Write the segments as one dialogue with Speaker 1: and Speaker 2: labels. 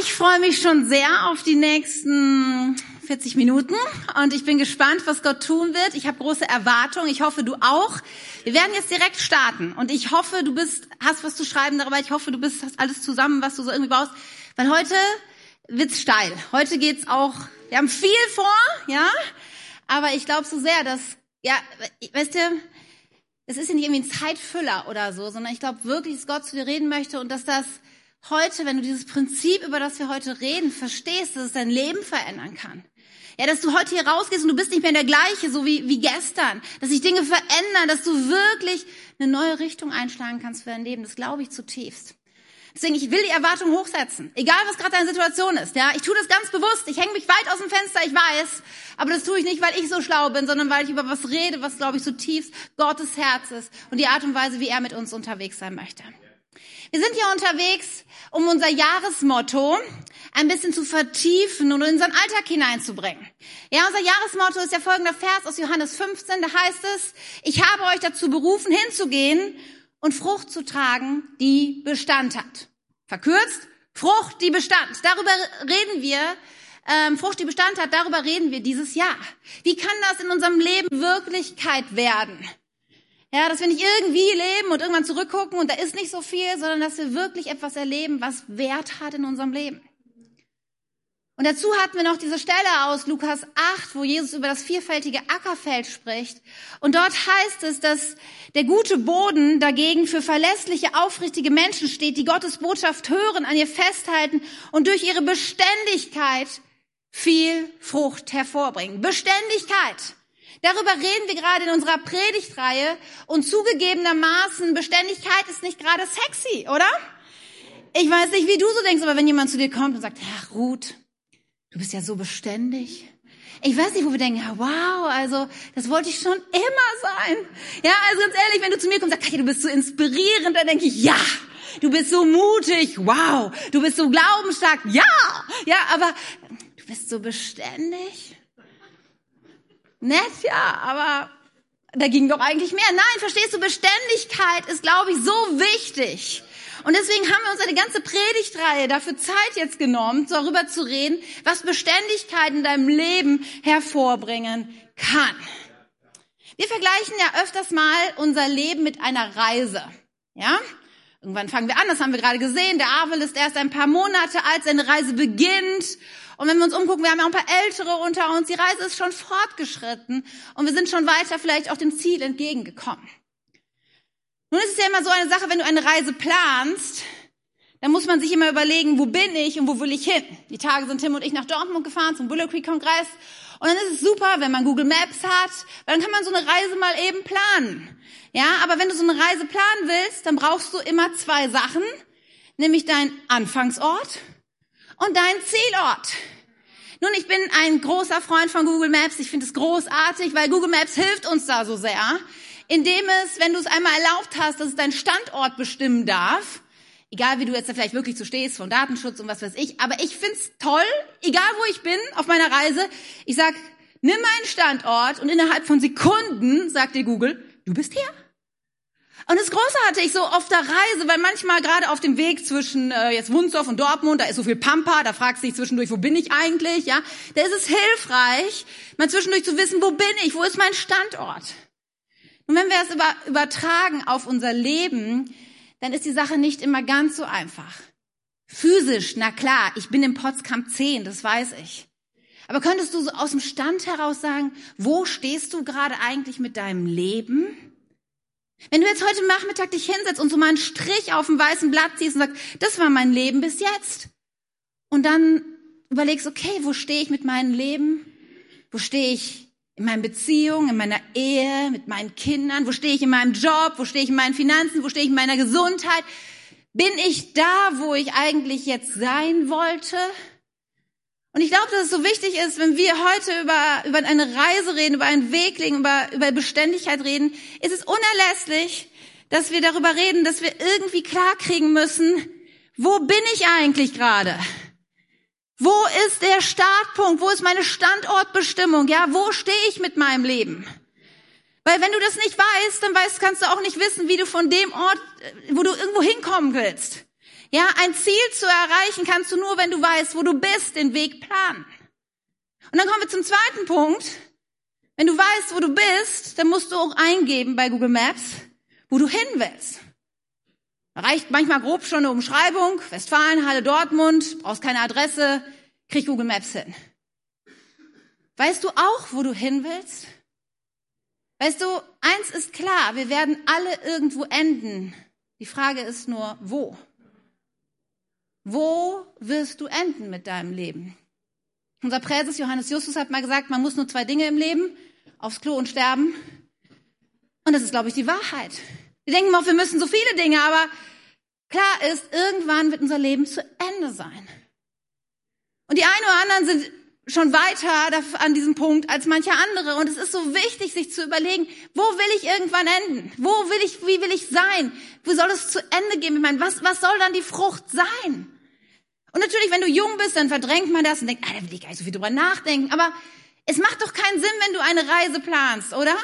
Speaker 1: Ich freue mich schon sehr auf die nächsten 40 Minuten und ich bin gespannt, was Gott tun wird. Ich habe große Erwartungen. Ich hoffe, du auch. Wir werden jetzt direkt starten und ich hoffe, du bist, hast was zu schreiben darüber. Ich hoffe, du bist, hast alles zusammen, was du so irgendwie brauchst. Weil heute wird's steil. Heute geht's auch, wir haben viel vor, ja. Aber ich glaube so sehr, dass, ja, weißt du, es ist ja nicht irgendwie ein Zeitfüller oder so, sondern ich glaube wirklich, dass Gott zu dir reden möchte und dass das heute, wenn du dieses Prinzip, über das wir heute reden, verstehst, dass es dein Leben verändern kann. Ja, dass du heute hier rausgehst und du bist nicht mehr der gleiche, so wie, wie gestern. Dass sich Dinge verändern, dass du wirklich eine neue Richtung einschlagen kannst für dein Leben. Das glaube ich zutiefst. Deswegen, ich will die Erwartung hochsetzen. Egal, was gerade deine Situation ist. Ja, ich tue das ganz bewusst. Ich hänge mich weit aus dem Fenster, ich weiß. Aber das tue ich nicht, weil ich so schlau bin, sondern weil ich über was rede, was, glaube ich, zutiefst Gottes Herz ist und die Art und Weise, wie er mit uns unterwegs sein möchte. Wir sind hier unterwegs, um unser Jahresmotto ein bisschen zu vertiefen und in unseren Alltag hineinzubringen. Ja, unser Jahresmotto ist ja folgender Vers aus Johannes 15, da heißt es, ich habe euch dazu berufen, hinzugehen und Frucht zu tragen, die Bestand hat. Verkürzt, Frucht, die Bestand. Darüber reden wir, ähm, Frucht, die Bestand hat, darüber reden wir dieses Jahr. Wie kann das in unserem Leben Wirklichkeit werden? Ja, dass wir nicht irgendwie leben und irgendwann zurückgucken und da ist nicht so viel, sondern dass wir wirklich etwas erleben, was Wert hat in unserem Leben. Und dazu hatten wir noch diese Stelle aus Lukas 8, wo Jesus über das vielfältige Ackerfeld spricht. Und dort heißt es, dass der gute Boden dagegen für verlässliche, aufrichtige Menschen steht, die Gottes Botschaft hören, an ihr festhalten und durch ihre Beständigkeit viel Frucht hervorbringen. Beständigkeit. Darüber reden wir gerade in unserer Predigtreihe und zugegebenermaßen Beständigkeit ist nicht gerade sexy, oder? Ich weiß nicht, wie du so denkst, aber wenn jemand zu dir kommt und sagt, Herr Ruth, du bist ja so beständig. Ich weiß nicht, wo wir denken, ja, wow, also das wollte ich schon immer sein. Ja, also ganz ehrlich, wenn du zu mir kommst und sagst, Katja, du bist so inspirierend, dann denke ich, ja, du bist so mutig, wow, du bist so glaubensstark, ja, ja, aber du bist so beständig. Nett, ja, aber da ging doch eigentlich mehr. Nein, verstehst du, Beständigkeit ist, glaube ich, so wichtig. Und deswegen haben wir uns eine ganze Predigtreihe dafür Zeit jetzt genommen, darüber zu reden, was Beständigkeit in deinem Leben hervorbringen kann. Wir vergleichen ja öfters mal unser Leben mit einer Reise. Ja? Irgendwann fangen wir an, das haben wir gerade gesehen. Der Avel ist erst ein paar Monate alt, seine Reise beginnt. Und wenn wir uns umgucken, wir haben ja auch ein paar Ältere unter uns, die Reise ist schon fortgeschritten und wir sind schon weiter vielleicht auch dem Ziel entgegengekommen. Nun ist es ja immer so eine Sache, wenn du eine Reise planst, dann muss man sich immer überlegen, wo bin ich und wo will ich hin. Die Tage sind Tim und ich nach Dortmund gefahren zum Willow Creek Kongress. Und dann ist es super, wenn man Google Maps hat, weil dann kann man so eine Reise mal eben planen. Ja, aber wenn du so eine Reise planen willst, dann brauchst du immer zwei Sachen, nämlich dein Anfangsort und dein Zielort. Nun, ich bin ein großer Freund von Google Maps. Ich finde es großartig, weil Google Maps hilft uns da so sehr indem es, wenn du es einmal erlaubt hast, dass es deinen Standort bestimmen darf, egal wie du jetzt da vielleicht wirklich so stehst, von Datenschutz und was weiß ich, aber ich find's toll, egal wo ich bin auf meiner Reise, ich sag, nimm meinen Standort und innerhalb von Sekunden sagt dir Google, du bist hier. Und das Große hatte ich so auf der Reise, weil manchmal gerade auf dem Weg zwischen äh, jetzt Wunsdorf und Dortmund, da ist so viel Pampa, da fragst du dich zwischendurch, wo bin ich eigentlich, ja? Da ist es hilfreich, mal zwischendurch zu wissen, wo bin ich, wo ist mein Standort? Und wenn wir es über, übertragen auf unser Leben, dann ist die Sache nicht immer ganz so einfach. Physisch, na klar, ich bin im Potskamp 10, das weiß ich. Aber könntest du so aus dem Stand heraus sagen, wo stehst du gerade eigentlich mit deinem Leben? Wenn du jetzt heute Nachmittag dich hinsetzt und so mal einen Strich auf dem weißen Blatt ziehst und sagst, das war mein Leben bis jetzt. Und dann überlegst, okay, wo stehe ich mit meinem Leben? Wo stehe ich in meinen Beziehungen, in meiner Ehe, mit meinen Kindern? Wo stehe ich in meinem Job? Wo stehe ich in meinen Finanzen? Wo stehe ich in meiner Gesundheit? Bin ich da, wo ich eigentlich jetzt sein wollte? Und ich glaube, dass es so wichtig ist, wenn wir heute über, über eine Reise reden, über einen Weg legen, über, über Beständigkeit reden, ist es unerlässlich, dass wir darüber reden, dass wir irgendwie klarkriegen müssen, wo bin ich eigentlich gerade? Wo ist der Startpunkt? Wo ist meine Standortbestimmung? Ja, wo stehe ich mit meinem Leben? Weil wenn du das nicht weißt, dann weißt, kannst du auch nicht wissen, wie du von dem Ort, wo du irgendwo hinkommen willst. Ja, ein Ziel zu erreichen kannst du nur, wenn du weißt, wo du bist, den Weg planen. Und dann kommen wir zum zweiten Punkt. Wenn du weißt, wo du bist, dann musst du auch eingeben bei Google Maps, wo du hin willst. Reicht manchmal grob schon eine Umschreibung. Westfalen, Halle, Dortmund, brauchst keine Adresse, krieg Google Maps hin. Weißt du auch, wo du hin willst? Weißt du, eins ist klar, wir werden alle irgendwo enden. Die Frage ist nur, wo? Wo wirst du enden mit deinem Leben? Unser Präses Johannes Justus hat mal gesagt, man muss nur zwei Dinge im Leben, aufs Klo und sterben. Und das ist, glaube ich, die Wahrheit. Wir denken oft, wir müssen so viele Dinge, aber klar ist, irgendwann wird unser Leben zu Ende sein. Und die einen oder anderen sind schon weiter an diesem Punkt als manche andere. Und es ist so wichtig, sich zu überlegen, wo will ich irgendwann enden? Wo will ich, wie will ich sein? Wo soll es zu Ende gehen mit meinem, was, was soll dann die Frucht sein? Und natürlich, wenn du jung bist, dann verdrängt man das und denkt, ah, da will ich gar nicht so viel drüber nachdenken. Aber es macht doch keinen Sinn, wenn du eine Reise planst, oder?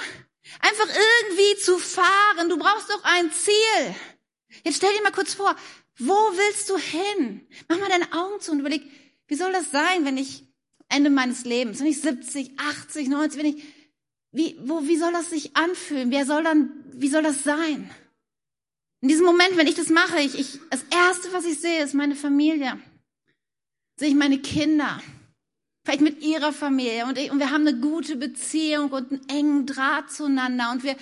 Speaker 1: Einfach irgendwie zu fahren. Du brauchst doch ein Ziel. Jetzt stell dir mal kurz vor, wo willst du hin? Mach mal deine Augen zu und überleg, wie soll das sein, wenn ich Ende meines Lebens, wenn ich 70, 80, 90, wenn ich, wie, wo, wie soll das sich anfühlen? Wer soll dann, wie soll das sein? In diesem Moment, wenn ich das mache, ich, ich, das erste, was ich sehe, ist meine Familie. Sehe ich meine Kinder. Vielleicht mit ihrer Familie. Und, ich, und wir haben eine gute Beziehung und einen engen Draht zueinander. Und wir,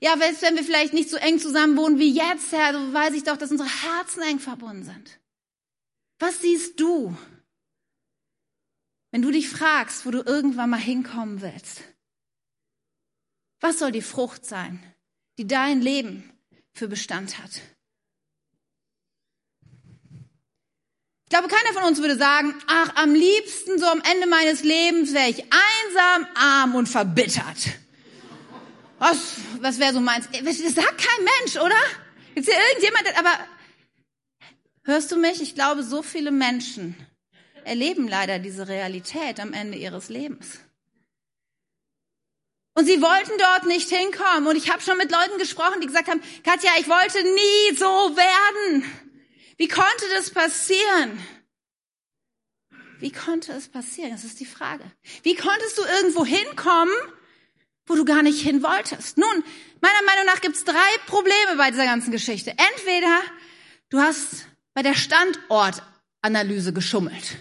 Speaker 1: ja, selbst wenn wir vielleicht nicht so eng zusammen wohnen wie jetzt, Herr, so weiß ich doch, dass unsere Herzen eng verbunden sind. Was siehst du? Wenn du dich fragst, wo du irgendwann mal hinkommen willst, was soll die Frucht sein, die dein Leben für Bestand hat? Ich glaube, keiner von uns würde sagen, ach, am liebsten so am Ende meines Lebens wäre ich einsam, arm und verbittert. Was, was wäre so meins? Das sagt kein Mensch, oder? Gibt's hier irgendjemand, aber hörst du mich? Ich glaube, so viele Menschen erleben leider diese Realität am Ende ihres Lebens. Und sie wollten dort nicht hinkommen. Und ich habe schon mit Leuten gesprochen, die gesagt haben, Katja, ich wollte nie so werden. Wie konnte das passieren? Wie konnte es passieren? Das ist die Frage. Wie konntest du irgendwo hinkommen, wo du gar nicht hin wolltest? Nun, meiner Meinung nach gibt es drei Probleme bei dieser ganzen Geschichte. Entweder du hast bei der Standortanalyse geschummelt.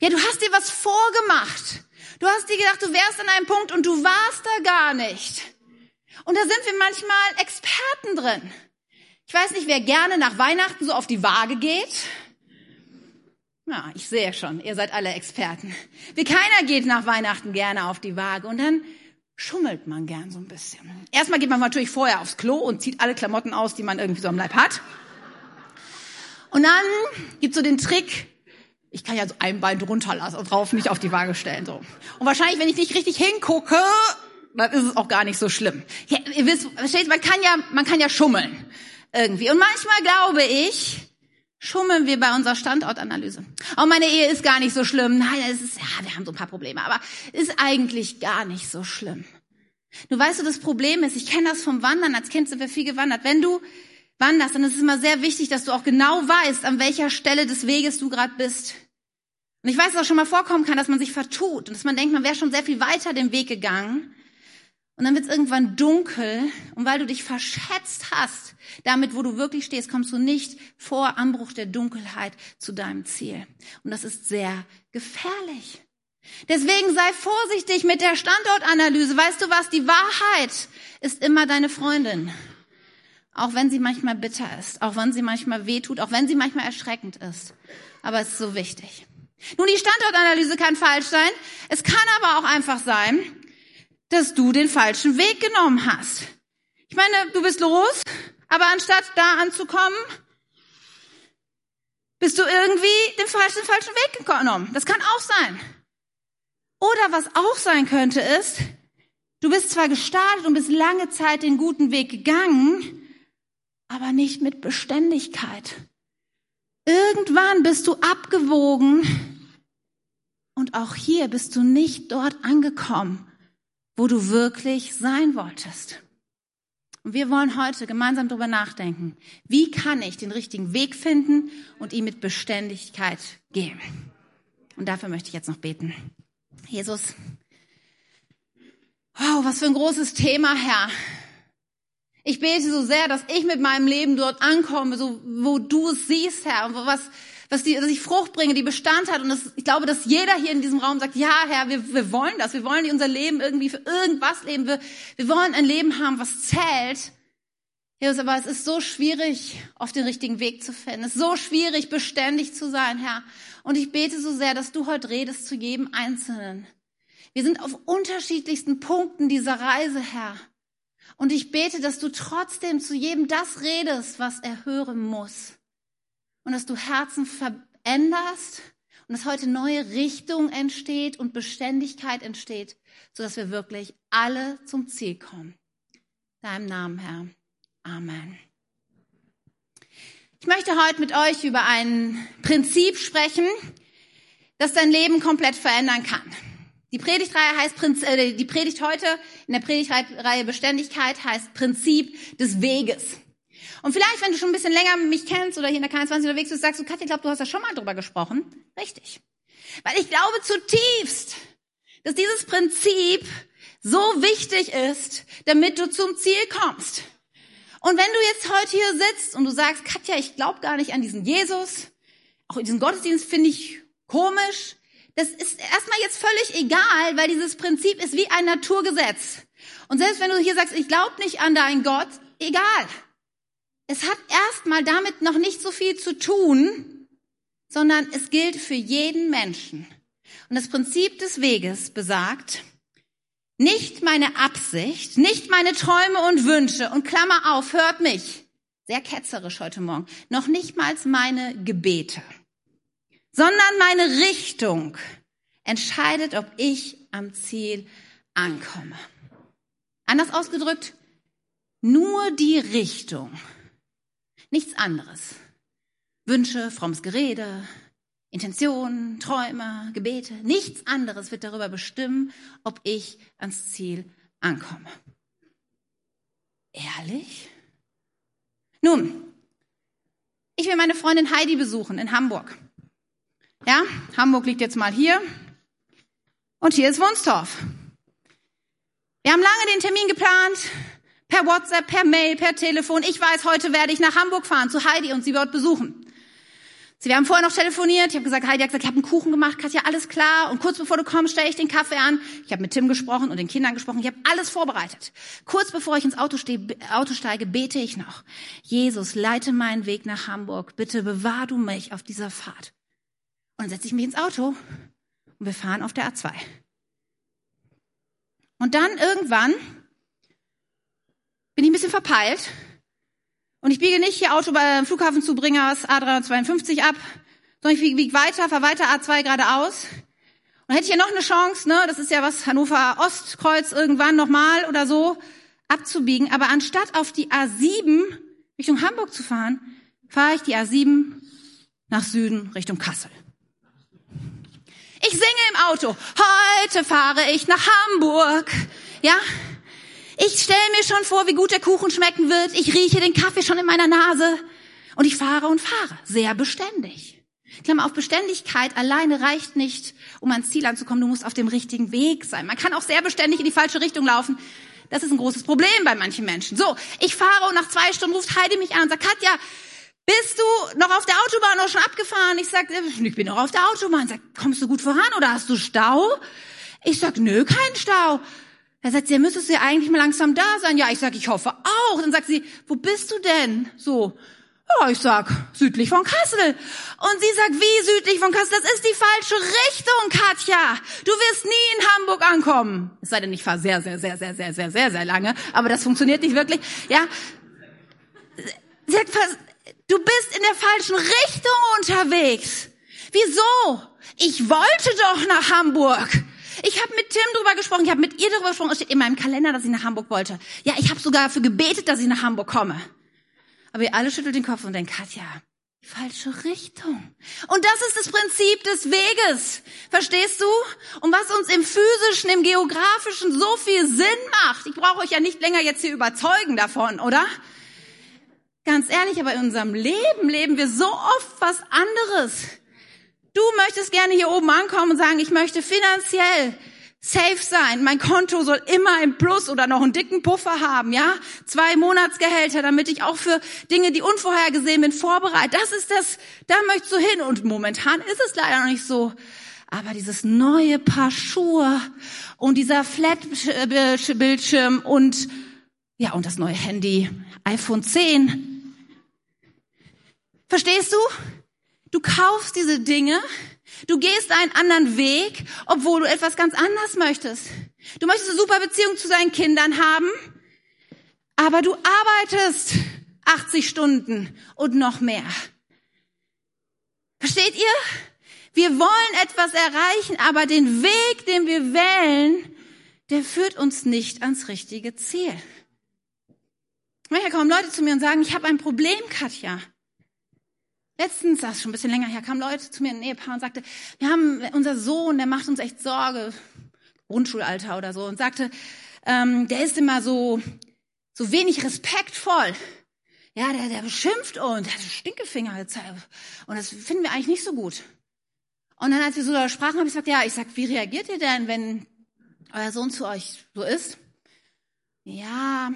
Speaker 1: Ja, du hast dir was vorgemacht. Du hast dir gedacht, du wärst an einem Punkt und du warst da gar nicht. Und da sind wir manchmal Experten drin. Ich weiß nicht, wer gerne nach Weihnachten so auf die Waage geht. Ja, ich sehe schon, ihr seid alle Experten. Wie keiner geht nach Weihnachten gerne auf die Waage und dann schummelt man gern so ein bisschen. Erstmal geht man natürlich vorher aufs Klo und zieht alle Klamotten aus, die man irgendwie so am Leib hat. Und dann gibt's so den Trick, ich kann ja so ein Bein drunter lassen und drauf nicht auf die Waage stellen. So. Und wahrscheinlich, wenn ich nicht richtig hingucke, dann ist es auch gar nicht so schlimm. Ja, ihr wisst, man kann ja, man kann ja schummeln. Irgendwie. Und manchmal glaube ich, schummeln wir bei unserer Standortanalyse. Auch meine Ehe ist gar nicht so schlimm. Nein, es ist, ja, wir haben so ein paar Probleme, aber ist eigentlich gar nicht so schlimm. Du weißt du, das Problem ist, ich kenne das vom Wandern, als Kind sind wir viel gewandert. Wenn du wanderst, dann ist es immer sehr wichtig, dass du auch genau weißt, an welcher Stelle des Weges du gerade bist. Und ich weiß, dass es auch schon mal vorkommen kann, dass man sich vertut und dass man denkt, man wäre schon sehr viel weiter den Weg gegangen. Und dann wird es irgendwann dunkel und weil du dich verschätzt hast, damit, wo du wirklich stehst, kommst du nicht vor Anbruch der Dunkelheit zu deinem Ziel. Und das ist sehr gefährlich. Deswegen sei vorsichtig mit der Standortanalyse. Weißt du was? Die Wahrheit ist immer deine Freundin. Auch wenn sie manchmal bitter ist, auch wenn sie manchmal wehtut, auch wenn sie manchmal erschreckend ist. Aber es ist so wichtig. Nun, die Standortanalyse kann falsch sein. Es kann aber auch einfach sein, dass du den falschen Weg genommen hast. Ich meine, du bist los, aber anstatt da anzukommen, bist du irgendwie den falschen, falschen Weg genommen. Das kann auch sein. Oder was auch sein könnte ist, du bist zwar gestartet und bist lange Zeit den guten Weg gegangen, aber nicht mit Beständigkeit. Irgendwann bist du abgewogen und auch hier bist du nicht dort angekommen, wo du wirklich sein wolltest. Und wir wollen heute gemeinsam darüber nachdenken, wie kann ich den richtigen Weg finden und ihn mit Beständigkeit gehen. Und dafür möchte ich jetzt noch beten. Jesus, wow, was für ein großes Thema, Herr. Ich bete so sehr, dass ich mit meinem Leben dort ankomme, so wo du es siehst, Herr, und was, was die, dass ich Frucht bringe, die Bestand hat. Und das, ich glaube, dass jeder hier in diesem Raum sagt, ja, Herr, wir, wir wollen das. Wir wollen unser Leben irgendwie für irgendwas leben. Wir, wir wollen ein Leben haben, was zählt. Jesus, aber es ist so schwierig, auf den richtigen Weg zu finden. Es ist so schwierig, beständig zu sein, Herr. Und ich bete so sehr, dass du heute redest zu jedem Einzelnen. Wir sind auf unterschiedlichsten Punkten dieser Reise, Herr. Und ich bete, dass du trotzdem zu jedem das redest, was er hören muss. Und dass du Herzen veränderst und dass heute neue Richtung entsteht und Beständigkeit entsteht, sodass wir wirklich alle zum Ziel kommen. Deinem Namen, Herr. Amen. Ich möchte heute mit euch über ein Prinzip sprechen, das dein Leben komplett verändern kann. Die Predigtreihe heißt, äh, die Predigt heute in der Predigtreihe Beständigkeit heißt Prinzip des Weges. Und vielleicht, wenn du schon ein bisschen länger mich kennst oder hier in der K20 unterwegs bist, sagst du, Katja, ich glaube, du hast da schon mal drüber gesprochen. Richtig. Weil ich glaube zutiefst, dass dieses Prinzip so wichtig ist, damit du zum Ziel kommst. Und wenn du jetzt heute hier sitzt und du sagst, Katja, ich glaube gar nicht an diesen Jesus, auch diesen Gottesdienst finde ich komisch, das ist erstmal jetzt völlig egal, weil dieses Prinzip ist wie ein Naturgesetz. Und selbst wenn du hier sagst, ich glaube nicht an deinen Gott, egal. Es hat erstmal damit noch nicht so viel zu tun, sondern es gilt für jeden Menschen. Und das Prinzip des Weges besagt, nicht meine Absicht, nicht meine Träume und Wünsche und Klammer auf, hört mich, sehr ketzerisch heute Morgen, noch nicht mal meine Gebete sondern meine Richtung entscheidet, ob ich am Ziel ankomme. Anders ausgedrückt, nur die Richtung, nichts anderes. Wünsche, frommes Gerede, Intentionen, Träume, Gebete, nichts anderes wird darüber bestimmen, ob ich ans Ziel ankomme. Ehrlich? Nun, ich will meine Freundin Heidi besuchen in Hamburg. Ja, Hamburg liegt jetzt mal hier. Und hier ist Wunstorf. Wir haben lange den Termin geplant. Per WhatsApp, per Mail, per Telefon. Ich weiß, heute werde ich nach Hamburg fahren zu Heidi und sie wird besuchen. Sie, wir haben vorher noch telefoniert. Ich habe gesagt, Heidi hat gesagt, ich habe einen Kuchen gemacht, Katja, alles klar. Und kurz bevor du kommst, stelle ich den Kaffee an. Ich habe mit Tim gesprochen und den Kindern gesprochen. Ich habe alles vorbereitet. Kurz bevor ich ins Auto, stehe, Auto steige, bete ich noch. Jesus, leite meinen Weg nach Hamburg. Bitte bewahr du mich auf dieser Fahrt. Und dann setze ich mich ins Auto und wir fahren auf der A2. Und dann irgendwann bin ich ein bisschen verpeilt und ich biege nicht hier Auto beim Flughafen zu Bringers A352 ab, sondern ich biege weiter, fahre weiter A2 geradeaus. Und hätte ich ja noch eine Chance, ne, das ist ja was Hannover Ostkreuz irgendwann nochmal oder so, abzubiegen. Aber anstatt auf die A7 Richtung Hamburg zu fahren, fahre ich die A7 nach Süden Richtung Kassel. Ich singe im Auto. Heute fahre ich nach Hamburg. Ja? Ich stelle mir schon vor, wie gut der Kuchen schmecken wird. Ich rieche den Kaffee schon in meiner Nase. Und ich fahre und fahre. Sehr beständig. Klammer auf Beständigkeit alleine reicht nicht, um ans Ziel anzukommen. Du musst auf dem richtigen Weg sein. Man kann auch sehr beständig in die falsche Richtung laufen. Das ist ein großes Problem bei manchen Menschen. So, ich fahre und nach zwei Stunden ruft Heidi mich an und sagt, Katja, bist du noch auf der Autobahn noch schon abgefahren? Ich sag, ich bin noch auf der Autobahn. Sag, kommst du gut voran oder hast du Stau? Ich sag, nö, kein Stau. Er sagt, ja, müsstest du ja eigentlich mal langsam da sein. Ja, ich sag, ich hoffe auch. Dann sagt sie, wo bist du denn? So, ja, ich sag, südlich von Kassel. Und sie sagt, wie südlich von Kassel? Das ist die falsche Richtung, Katja. Du wirst nie in Hamburg ankommen. Es sei denn, ich fahre sehr, sehr, sehr, sehr, sehr, sehr, sehr, sehr lange. Aber das funktioniert nicht wirklich. Ja. Sie sagt, Du bist in der falschen Richtung unterwegs. Wieso? Ich wollte doch nach Hamburg. Ich habe mit Tim drüber gesprochen, ich habe mit ihr drüber gesprochen. Es steht in meinem Kalender, dass ich nach Hamburg wollte. Ja, ich habe sogar dafür gebetet, dass ich nach Hamburg komme. Aber ihr alle schüttelt den Kopf und denkt, Katja, falsche Richtung. Und das ist das Prinzip des Weges. Verstehst du? Und was uns im physischen, im geografischen so viel Sinn macht. Ich brauche euch ja nicht länger jetzt hier überzeugen davon, oder? Ganz ehrlich, aber in unserem Leben leben wir so oft was anderes. Du möchtest gerne hier oben ankommen und sagen, ich möchte finanziell safe sein. Mein Konto soll immer im Plus oder noch einen dicken Puffer haben, ja? Zwei Monatsgehälter, damit ich auch für Dinge, die unvorhergesehen sind, vorbereitet. Das ist das, da möchtest du hin. Und momentan ist es leider noch nicht so. Aber dieses neue Paar Schuhe und dieser Flat-Bildschirm und, ja, und das neue Handy, iPhone 10. Verstehst du? Du kaufst diese Dinge, du gehst einen anderen Weg, obwohl du etwas ganz anderes möchtest. Du möchtest eine super Beziehung zu deinen Kindern haben, aber du arbeitest 80 Stunden und noch mehr. Versteht ihr? Wir wollen etwas erreichen, aber den Weg, den wir wählen, der führt uns nicht ans richtige Ziel. Manchmal kommen Leute zu mir und sagen, ich habe ein Problem, Katja. Letztens, das ist schon ein bisschen länger her, kamen Leute zu mir, ein Ehepaar, und sagte, wir haben unser Sohn, der macht uns echt Sorge, Grundschulalter oder so, und sagte, ähm, der ist immer so, so wenig respektvoll. Ja, der, der beschimpft uns, der hat Stinkefinger. Und das finden wir eigentlich nicht so gut. Und dann, als wir so darüber sprachen, habe ich gesagt, ja, ich sag, wie reagiert ihr denn, wenn euer Sohn zu euch so ist? Ja,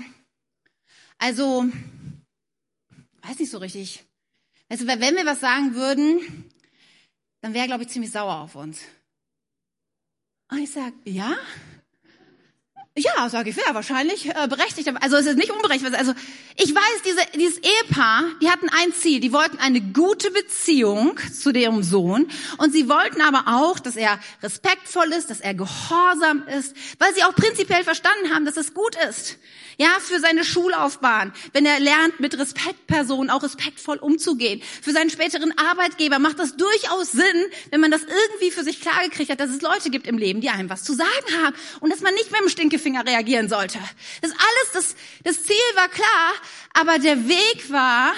Speaker 1: also, weiß nicht so richtig. Also wenn wir was sagen würden, dann wäre, glaube ich, ziemlich sauer auf uns. Und ich sage, ja? Ja, sage ich, wäre wahrscheinlich äh, berechtigt. Also es ist nicht unberechtigt. Also ich weiß, diese, dieses Ehepaar, die hatten ein Ziel. Die wollten eine gute Beziehung zu ihrem Sohn. Und sie wollten aber auch, dass er respektvoll ist, dass er gehorsam ist, weil sie auch prinzipiell verstanden haben, dass es gut ist. Ja, für seine Schullaufbahn, wenn er lernt, mit Respektpersonen auch respektvoll umzugehen. Für seinen späteren Arbeitgeber macht das durchaus Sinn, wenn man das irgendwie für sich klargekriegt hat, dass es Leute gibt im Leben, die einem was zu sagen haben und dass man nicht mit dem Stinkefinger reagieren sollte. Das alles, das, das Ziel war klar, aber der Weg war,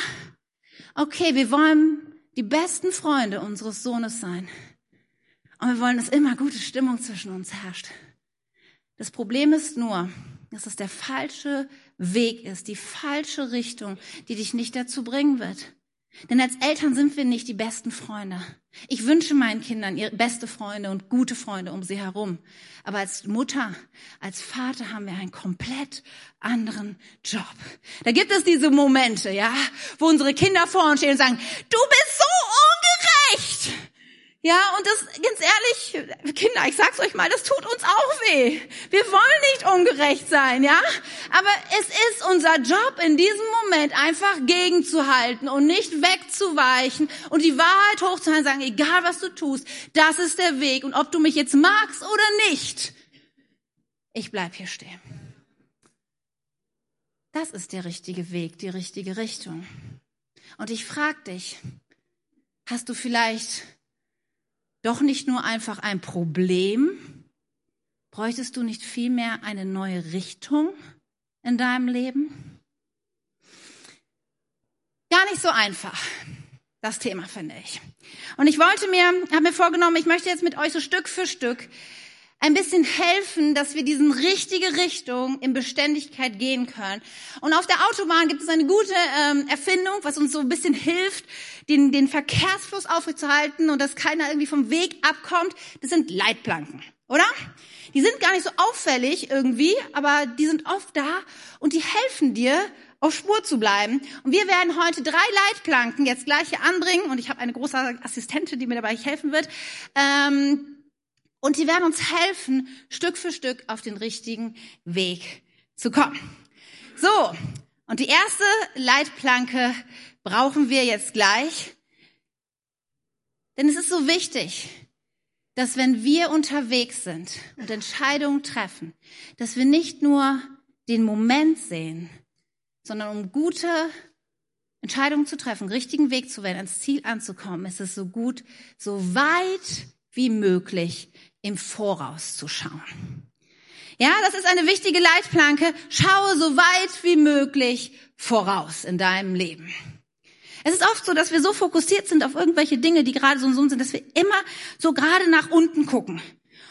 Speaker 1: okay, wir wollen die besten Freunde unseres Sohnes sein. Und wir wollen, dass immer gute Stimmung zwischen uns herrscht. Das Problem ist nur, dass es der falsche Weg ist, die falsche Richtung, die dich nicht dazu bringen wird. Denn als Eltern sind wir nicht die besten Freunde. Ich wünsche meinen Kindern ihre beste Freunde und gute Freunde um sie herum. Aber als Mutter, als Vater haben wir einen komplett anderen Job. Da gibt es diese Momente, ja, wo unsere Kinder vor uns stehen und sagen, du bist so ungerecht. Ja, und das, ganz ehrlich, Kinder, ich sag's euch mal, das tut uns auch weh. Wir wollen nicht ungerecht sein, ja? Aber es ist unser Job, in diesem Moment einfach gegenzuhalten und nicht wegzuweichen und die Wahrheit hochzuhalten, sagen, egal was du tust, das ist der Weg und ob du mich jetzt magst oder nicht, ich bleib hier stehen. Das ist der richtige Weg, die richtige Richtung. Und ich frag dich, hast du vielleicht doch nicht nur einfach ein Problem? Bräuchtest du nicht vielmehr eine neue Richtung in deinem Leben? Gar nicht so einfach, das Thema finde ich. Und ich wollte mir, habe mir vorgenommen, ich möchte jetzt mit euch so Stück für Stück ein bisschen helfen, dass wir diesen richtige Richtung in Beständigkeit gehen können. Und auf der Autobahn gibt es eine gute ähm, Erfindung, was uns so ein bisschen hilft, den, den Verkehrsfluss aufrechtzuerhalten und dass keiner irgendwie vom Weg abkommt. Das sind Leitplanken, oder? Die sind gar nicht so auffällig irgendwie, aber die sind oft da und die helfen dir, auf Spur zu bleiben. Und wir werden heute drei Leitplanken jetzt gleich hier anbringen und ich habe eine große Assistentin, die mir dabei helfen wird. Ähm, und die werden uns helfen, Stück für Stück auf den richtigen Weg zu kommen. So, und die erste Leitplanke brauchen wir jetzt gleich. Denn es ist so wichtig, dass wenn wir unterwegs sind und Entscheidungen treffen, dass wir nicht nur den Moment sehen, sondern um gute Entscheidungen zu treffen, richtigen Weg zu wählen, ans Ziel anzukommen, ist es so gut, so weit wie möglich im Voraus zu schauen. Ja, das ist eine wichtige Leitplanke. Schaue so weit wie möglich voraus in deinem Leben. Es ist oft so, dass wir so fokussiert sind auf irgendwelche Dinge, die gerade so und so sind, dass wir immer so gerade nach unten gucken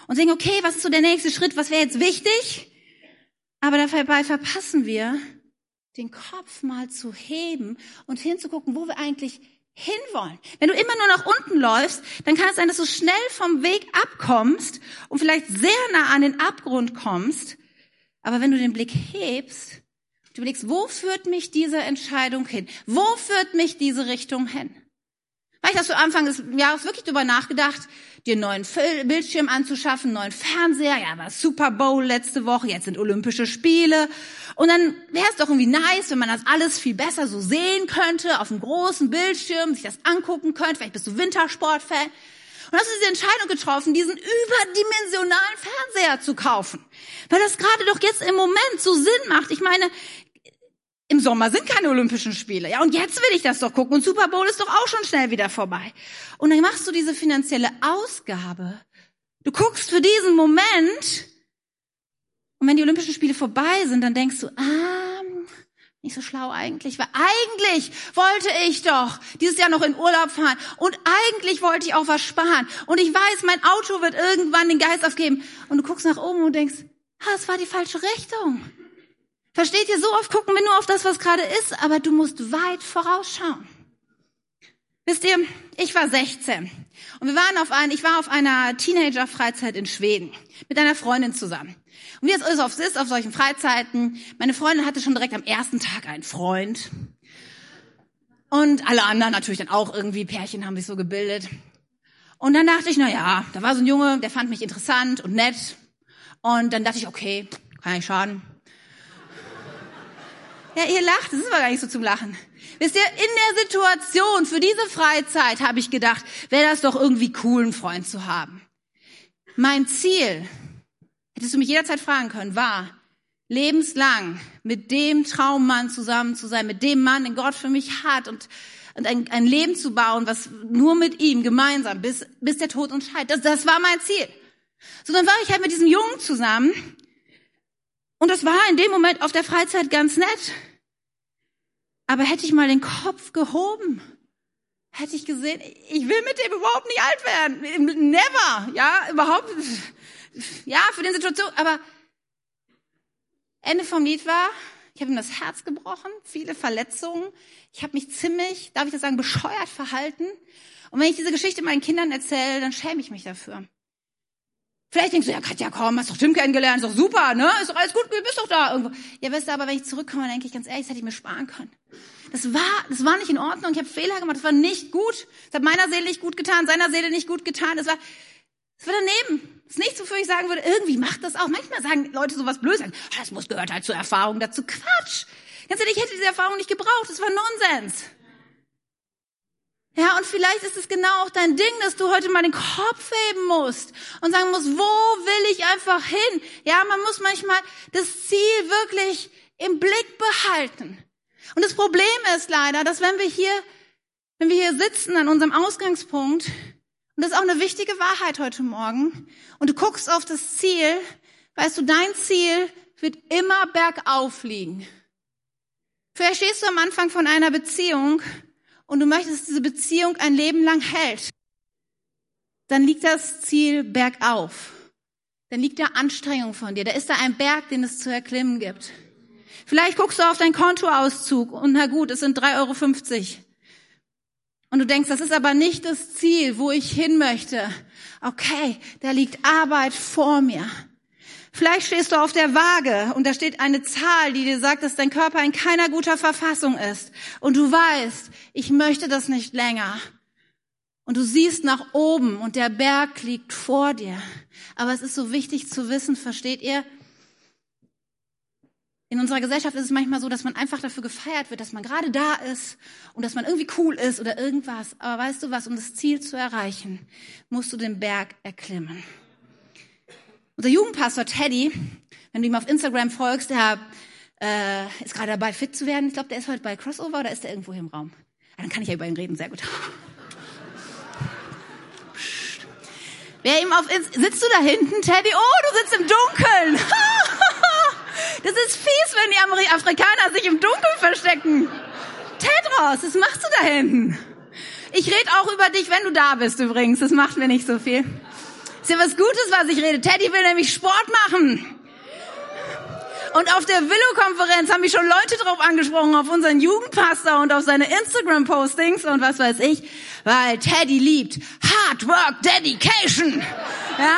Speaker 1: und denken, okay, was ist so der nächste Schritt, was wäre jetzt wichtig? Aber dabei verpassen wir, den Kopf mal zu heben und hinzugucken, wo wir eigentlich hinwollen. Wenn du immer nur nach unten läufst, dann kann es sein, dass du schnell vom Weg abkommst und vielleicht sehr nah an den Abgrund kommst. Aber wenn du den Blick hebst, du überlegst, wo führt mich diese Entscheidung hin? Wo führt mich diese Richtung hin? Vielleicht hast du Anfang des Jahres wirklich darüber nachgedacht, dir einen neuen Bildschirm anzuschaffen, einen neuen Fernseher. Ja, war Super Bowl letzte Woche, jetzt sind Olympische Spiele. Und dann wäre es doch irgendwie nice, wenn man das alles viel besser so sehen könnte, auf einem großen Bildschirm, sich das angucken könnte. Vielleicht bist du Wintersportfan. Und hast du diese Entscheidung getroffen, diesen überdimensionalen Fernseher zu kaufen. Weil das gerade doch jetzt im Moment so Sinn macht. Ich meine, im Sommer sind keine Olympischen Spiele. Ja, und jetzt will ich das doch gucken. Und Super Bowl ist doch auch schon schnell wieder vorbei. Und dann machst du diese finanzielle Ausgabe. Du guckst für diesen Moment. Und wenn die Olympischen Spiele vorbei sind, dann denkst du, ah, nicht so schlau eigentlich, weil eigentlich wollte ich doch dieses Jahr noch in Urlaub fahren und eigentlich wollte ich auch was sparen und ich weiß, mein Auto wird irgendwann den Geist aufgeben und du guckst nach oben und denkst, ah, es war die falsche Richtung. Versteht ihr, so oft gucken wir nur auf das, was gerade ist, aber du musst weit vorausschauen. Wisst ihr, ich war 16 und wir waren auf ein, ich war auf einer Teenager-Freizeit in Schweden mit einer Freundin zusammen. Und wie es so oft ist auf solchen Freizeiten, meine Freundin hatte schon direkt am ersten Tag einen Freund. Und alle anderen natürlich dann auch irgendwie, Pärchen haben sich so gebildet. Und dann dachte ich, na ja, da war so ein Junge, der fand mich interessant und nett. Und dann dachte ich, okay, kann nicht schaden. Ja, ihr lacht, das ist aber gar nicht so zum Lachen. Wisst ihr, in der Situation für diese Freizeit habe ich gedacht, wäre das doch irgendwie cool, einen Freund zu haben. Mein Ziel, hättest du mich jederzeit fragen können, war, lebenslang mit dem Traummann zusammen zu sein, mit dem Mann, den Gott für mich hat und, und ein, ein Leben zu bauen, was nur mit ihm gemeinsam, bis, bis der Tod uns scheidet. Das, das war mein Ziel. So, dann war ich halt mit diesem Jungen zusammen und das war in dem Moment auf der Freizeit ganz nett. Aber hätte ich mal den Kopf gehoben, hätte ich gesehen, ich will mit dem überhaupt nicht alt werden. Never. Ja, überhaupt. Ja, für den Situation. Aber Ende vom Lied war, ich habe ihm das Herz gebrochen, viele Verletzungen. Ich habe mich ziemlich, darf ich das sagen, bescheuert verhalten. Und wenn ich diese Geschichte meinen Kindern erzähle, dann schäme ich mich dafür. Vielleicht denkst du, ja Katja, komm, hast doch Tim kennengelernt, ist doch super, ne? Ist doch alles gut, du bist doch da irgendwo. Ja, weißt du, aber wenn ich zurückkomme, denke ich ganz ehrlich, das hätte ich mir sparen können. Das war, das war nicht in Ordnung, ich habe Fehler gemacht, das war nicht gut. Das hat meiner Seele nicht gut getan, seiner Seele nicht gut getan. Das war, das war daneben. Das ist nichts, wofür ich sagen würde, irgendwie macht das auch. Manchmal sagen Leute sowas Blödes, sagen, ah, das muss gehört halt zur Erfahrung dazu. Quatsch. Ganz ehrlich, ich hätte diese Erfahrung nicht gebraucht, das war Nonsens. Ja, und vielleicht ist es genau auch dein Ding, dass du heute mal den Kopf heben musst und sagen musst, wo will ich einfach hin? Ja, man muss manchmal das Ziel wirklich im Blick behalten. Und das Problem ist leider, dass wenn wir hier, wenn wir hier sitzen an unserem Ausgangspunkt, und das ist auch eine wichtige Wahrheit heute Morgen, und du guckst auf das Ziel, weißt du, dein Ziel wird immer bergauf liegen. Vielleicht stehst du am Anfang von einer Beziehung und du möchtest, dass diese Beziehung ein Leben lang hält, dann liegt das Ziel bergauf. Dann liegt da Anstrengung von dir. Da ist da ein Berg, den es zu erklimmen gibt. Vielleicht guckst du auf deinen Kontoauszug und na gut, es sind 3,50 Euro. Und du denkst, das ist aber nicht das Ziel, wo ich hin möchte. Okay, da liegt Arbeit vor mir. Vielleicht stehst du auf der Waage und da steht eine Zahl, die dir sagt, dass dein Körper in keiner guter Verfassung ist. Und du weißt, ich möchte das nicht länger. Und du siehst nach oben und der Berg liegt vor dir. Aber es ist so wichtig zu wissen, versteht ihr? In unserer Gesellschaft ist es manchmal so, dass man einfach dafür gefeiert wird, dass man gerade da ist und dass man irgendwie cool ist oder irgendwas. Aber weißt du was, um das Ziel zu erreichen, musst du den Berg erklimmen. Unser Jugendpastor Teddy, wenn du ihm auf Instagram folgst, der äh, ist gerade dabei, fit zu werden. Ich glaube, der ist heute bei Crossover oder ist der irgendwo hier im Raum? Ja, dann kann ich ja über ihn reden, sehr gut. Wer ihm auf Inst sitzt du da hinten, Teddy? Oh, du sitzt im Dunkeln. das ist fies, wenn die Amerikaner sich im Dunkeln verstecken. Ted raus. Was machst du da hinten? Ich rede auch über dich, wenn du da bist übrigens. Das macht mir nicht so viel. Ist ja was Gutes, was ich rede. Teddy will nämlich Sport machen. Und auf der Willow-Konferenz haben mich schon Leute drauf angesprochen, auf unseren Jugendpastor und auf seine Instagram-Postings und was weiß ich, weil Teddy liebt Hard Work Dedication. Ja?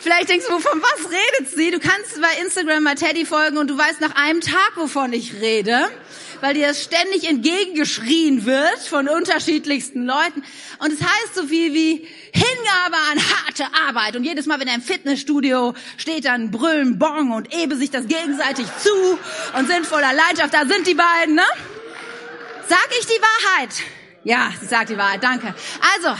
Speaker 1: Vielleicht denkst du, von was redet sie? Du kannst bei Instagram mal Teddy folgen und du weißt nach einem Tag, wovon ich rede weil dir das ständig entgegengeschrien wird von unterschiedlichsten Leuten. Und es heißt so viel wie Hingabe an harte Arbeit. Und jedes Mal, wenn er im Fitnessstudio steht, dann brüllen Bong und ebe sich das gegenseitig zu und sind voller Leidenschaft. Da sind die beiden, ne? Sag ich die Wahrheit? Ja, sie sagt die Wahrheit, danke. Also,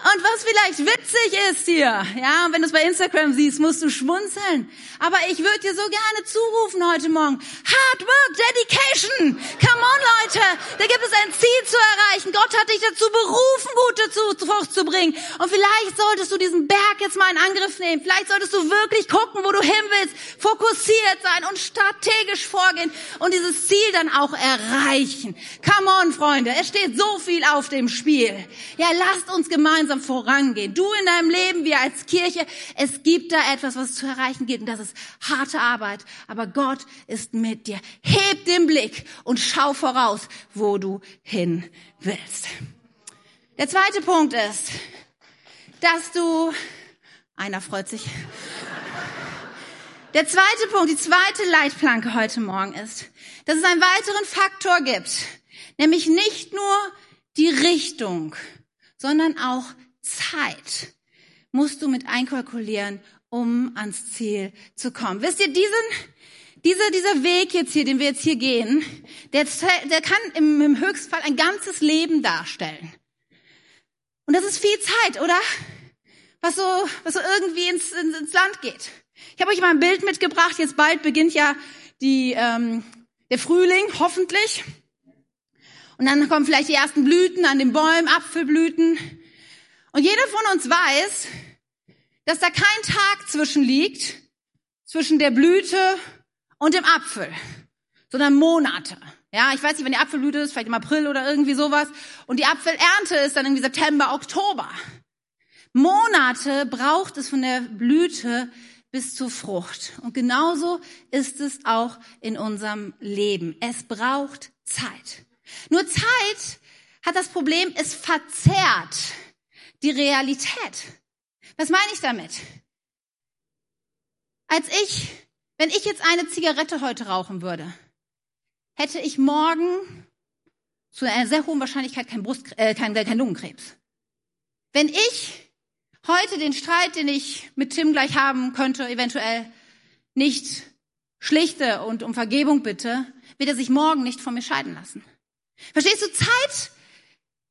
Speaker 1: und was vielleicht witzig ist hier, ja, wenn du es bei Instagram siehst, musst du schmunzeln. Aber ich würde dir so gerne zurufen heute Morgen. Hard Work, Dedication. Come on, Leute. Da gibt es ein Ziel zu erreichen. Gott hat dich dazu berufen, gute Frucht zu bringen. Und vielleicht solltest du diesen Berg jetzt mal in Angriff nehmen. Vielleicht solltest du wirklich gucken, wo du hin willst, fokussiert sein und strategisch vorgehen und dieses Ziel dann auch erreichen. Come on, Freunde. Es steht so viel auf dem Spiel. Ja, lasst uns gemeinsam gemeinsam vorangehen. Du in deinem Leben, wir als Kirche. Es gibt da etwas, was zu erreichen geht und das ist harte Arbeit. Aber Gott ist mit dir. Heb den Blick und schau voraus, wo du hin willst. Der zweite Punkt ist, dass du, einer freut sich. Der zweite Punkt, die zweite Leitplanke heute Morgen ist, dass es einen weiteren Faktor gibt, nämlich nicht nur die Richtung, sondern auch Zeit musst du mit einkalkulieren, um ans Ziel zu kommen. Wisst ihr, diesen, dieser, dieser Weg jetzt hier, den wir jetzt hier gehen, der, der kann im, im Höchstfall ein ganzes Leben darstellen. Und das ist viel Zeit, oder? Was so, was so irgendwie ins, ins, ins Land geht. Ich habe euch mal ein Bild mitgebracht. Jetzt bald beginnt ja die, ähm, der Frühling, hoffentlich. Und dann kommen vielleicht die ersten Blüten an den Bäumen, Apfelblüten. Und jeder von uns weiß, dass da kein Tag zwischen liegt, zwischen der Blüte und dem Apfel, sondern Monate. Ja, ich weiß nicht, wann die Apfelblüte ist, vielleicht im April oder irgendwie sowas. Und die Apfelernte ist dann irgendwie September, Oktober. Monate braucht es von der Blüte bis zur Frucht. Und genauso ist es auch in unserem Leben. Es braucht Zeit. Nur Zeit hat das Problem, es verzerrt die Realität. Was meine ich damit? Als ich, wenn ich jetzt eine Zigarette heute rauchen würde, hätte ich morgen zu einer sehr hohen Wahrscheinlichkeit kein, Brust, äh, kein, kein Lungenkrebs. Wenn ich heute den Streit, den ich mit Tim gleich haben könnte, eventuell nicht schlichte und um Vergebung bitte, wird er sich morgen nicht von mir scheiden lassen. Verstehst du? Zeit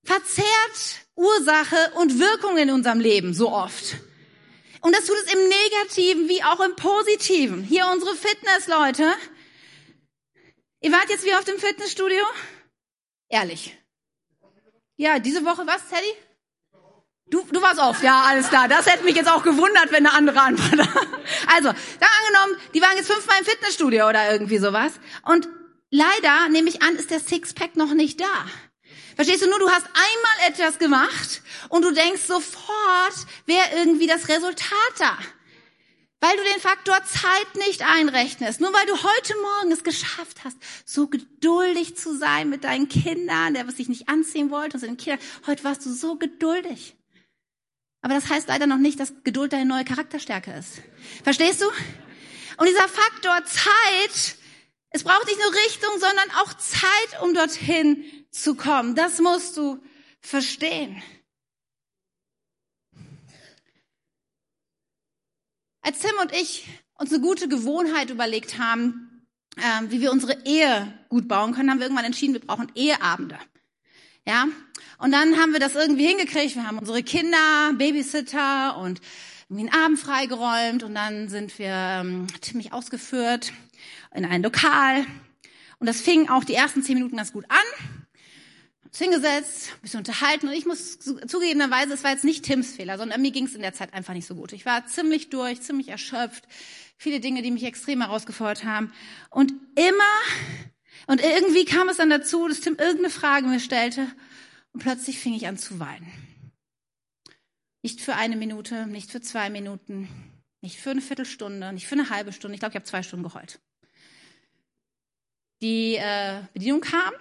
Speaker 1: verzerrt Ursache und Wirkung in unserem Leben so oft. Und das tut es im Negativen wie auch im Positiven. Hier unsere Fitnessleute. Ihr wart jetzt wie auf dem Fitnessstudio? Ehrlich. Ja, diese Woche was, Teddy? Du, du warst oft, ja, alles klar. Das hätte mich jetzt auch gewundert, wenn eine andere Antwort. Also, da angenommen, die waren jetzt fünfmal im Fitnessstudio oder irgendwie sowas. Und leider, nehme ich an, ist der Sixpack noch nicht da. Verstehst du nur, du hast einmal etwas gemacht und du denkst sofort, wäre irgendwie das Resultat da. Weil du den Faktor Zeit nicht einrechnest. Nur weil du heute Morgen es geschafft hast, so geduldig zu sein mit deinen Kindern, der was sich nicht anziehen wollte, und den Kindern. Heute warst du so geduldig. Aber das heißt leider noch nicht, dass Geduld deine neue Charakterstärke ist. Verstehst du? Und dieser Faktor Zeit, es braucht nicht nur Richtung, sondern auch Zeit, um dorthin zu kommen. Das musst du verstehen. Als Tim und ich uns eine gute Gewohnheit überlegt haben, äh, wie wir unsere Ehe gut bauen können, haben wir irgendwann entschieden, wir brauchen Eheabende. Ja, und dann haben wir das irgendwie hingekriegt. Wir haben unsere Kinder, Babysitter und irgendwie einen Abend freigeräumt und dann sind wir ähm, ziemlich ausgeführt in ein Lokal. Und das fing auch die ersten zehn Minuten ganz gut an uns hingesetzt, ein bisschen unterhalten und ich muss zugegebenerweise, es war jetzt nicht Tims Fehler, sondern mir ging es in der Zeit einfach nicht so gut. Ich war ziemlich durch, ziemlich erschöpft, viele Dinge, die mich extrem herausgefordert haben und immer, Und irgendwie kam es dann dazu, dass Tim irgendeine Frage mir stellte und plötzlich fing ich an zu weinen. Nicht für eine Minute, nicht für zwei Minuten, nicht für eine Viertelstunde, nicht für eine halbe Stunde. Ich glaube, ich habe zwei Stunden geheult. Die äh, Bedienung kam,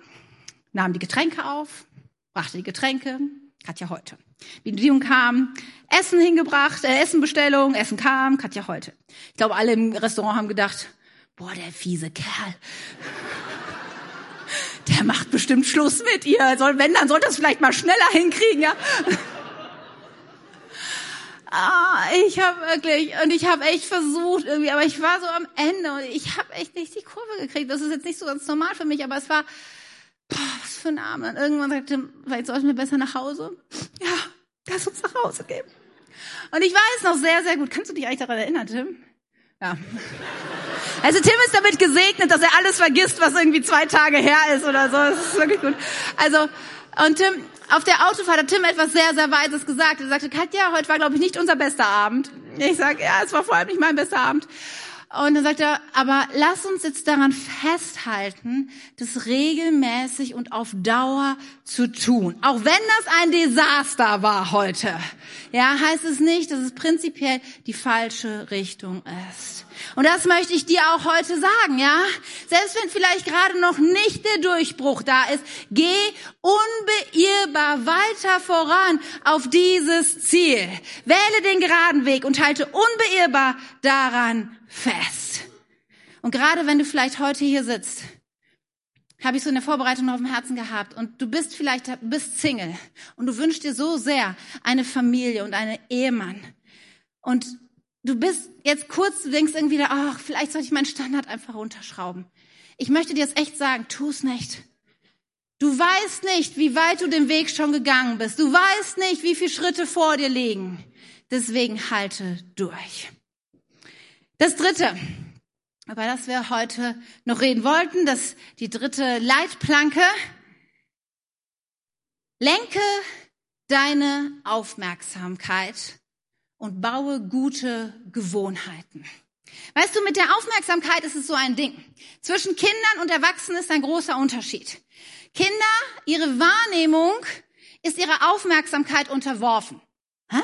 Speaker 1: nahm die Getränke auf, brachte die Getränke, Katja heute. Die Bedienung kam, Essen hingebracht, äh, Essenbestellung, Essen kam, Katja heute. Ich glaube, alle im Restaurant haben gedacht, boah, der fiese Kerl. Der macht bestimmt Schluss mit ihr. Soll, wenn, dann sollte das vielleicht mal schneller hinkriegen, ja. Ah, ich habe wirklich und ich habe echt versucht irgendwie, aber ich war so am Ende und ich habe echt nicht die Kurve gekriegt. Das ist jetzt nicht so ganz normal für mich, aber es war boah, was für ein Abend. Und irgendwann sagte, vielleicht sollten wir besser nach Hause. Ja, lass uns nach Hause gehen. Und ich weiß noch sehr, sehr gut. Kannst du dich eigentlich daran erinnern, Tim? Ja. Also Tim ist damit gesegnet, dass er alles vergisst, was irgendwie zwei Tage her ist oder so. Das ist wirklich gut. Also, und Tim, auf der Autofahrt hat Tim etwas sehr, sehr Weises gesagt. Er sagte, Katja, heute war, glaube ich, nicht unser bester Abend. Ich sage, ja, es war vor allem nicht mein bester Abend. Und dann sagt er, aber lass uns jetzt daran festhalten, das regelmäßig und auf Dauer zu tun. Auch wenn das ein Desaster war heute. Ja, heißt es nicht, dass es prinzipiell die falsche Richtung ist. Und das möchte ich dir auch heute sagen, ja? Selbst wenn vielleicht gerade noch nicht der Durchbruch da ist, geh unbeirrbar weiter voran auf dieses Ziel. Wähle den geraden Weg und halte unbeirrbar daran fest. Und gerade wenn du vielleicht heute hier sitzt, habe ich so in der Vorbereitung noch auf dem Herzen gehabt und du bist vielleicht bist Single und du wünschst dir so sehr eine Familie und einen Ehemann und du bist jetzt kurz, du denkst irgendwie, ach, vielleicht sollte ich meinen Standard einfach runterschrauben. Ich möchte dir jetzt echt sagen, tu es nicht. Du weißt nicht, wie weit du den Weg schon gegangen bist. Du weißt nicht, wie viele Schritte vor dir liegen. Deswegen halte durch. Das dritte, über das wir heute noch reden wollten, das die dritte Leitplanke. Lenke deine Aufmerksamkeit und baue gute Gewohnheiten. Weißt du, mit der Aufmerksamkeit ist es so ein Ding. Zwischen Kindern und Erwachsenen ist ein großer Unterschied. Kinder, ihre Wahrnehmung ist ihrer Aufmerksamkeit unterworfen. Hä?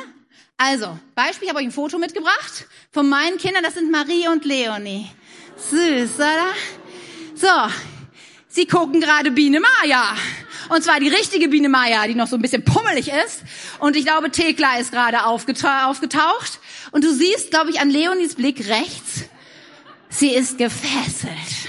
Speaker 1: Also, Beispiel, ich habe euch ein Foto mitgebracht von meinen Kindern, das sind Marie und Leonie. Süß, oder? So, sie gucken gerade Biene Maya. Und zwar die richtige Biene Maya, die noch so ein bisschen pummelig ist. Und ich glaube, Thekla ist gerade aufgetaucht. Und du siehst, glaube ich, an Leonies Blick rechts, sie ist gefesselt.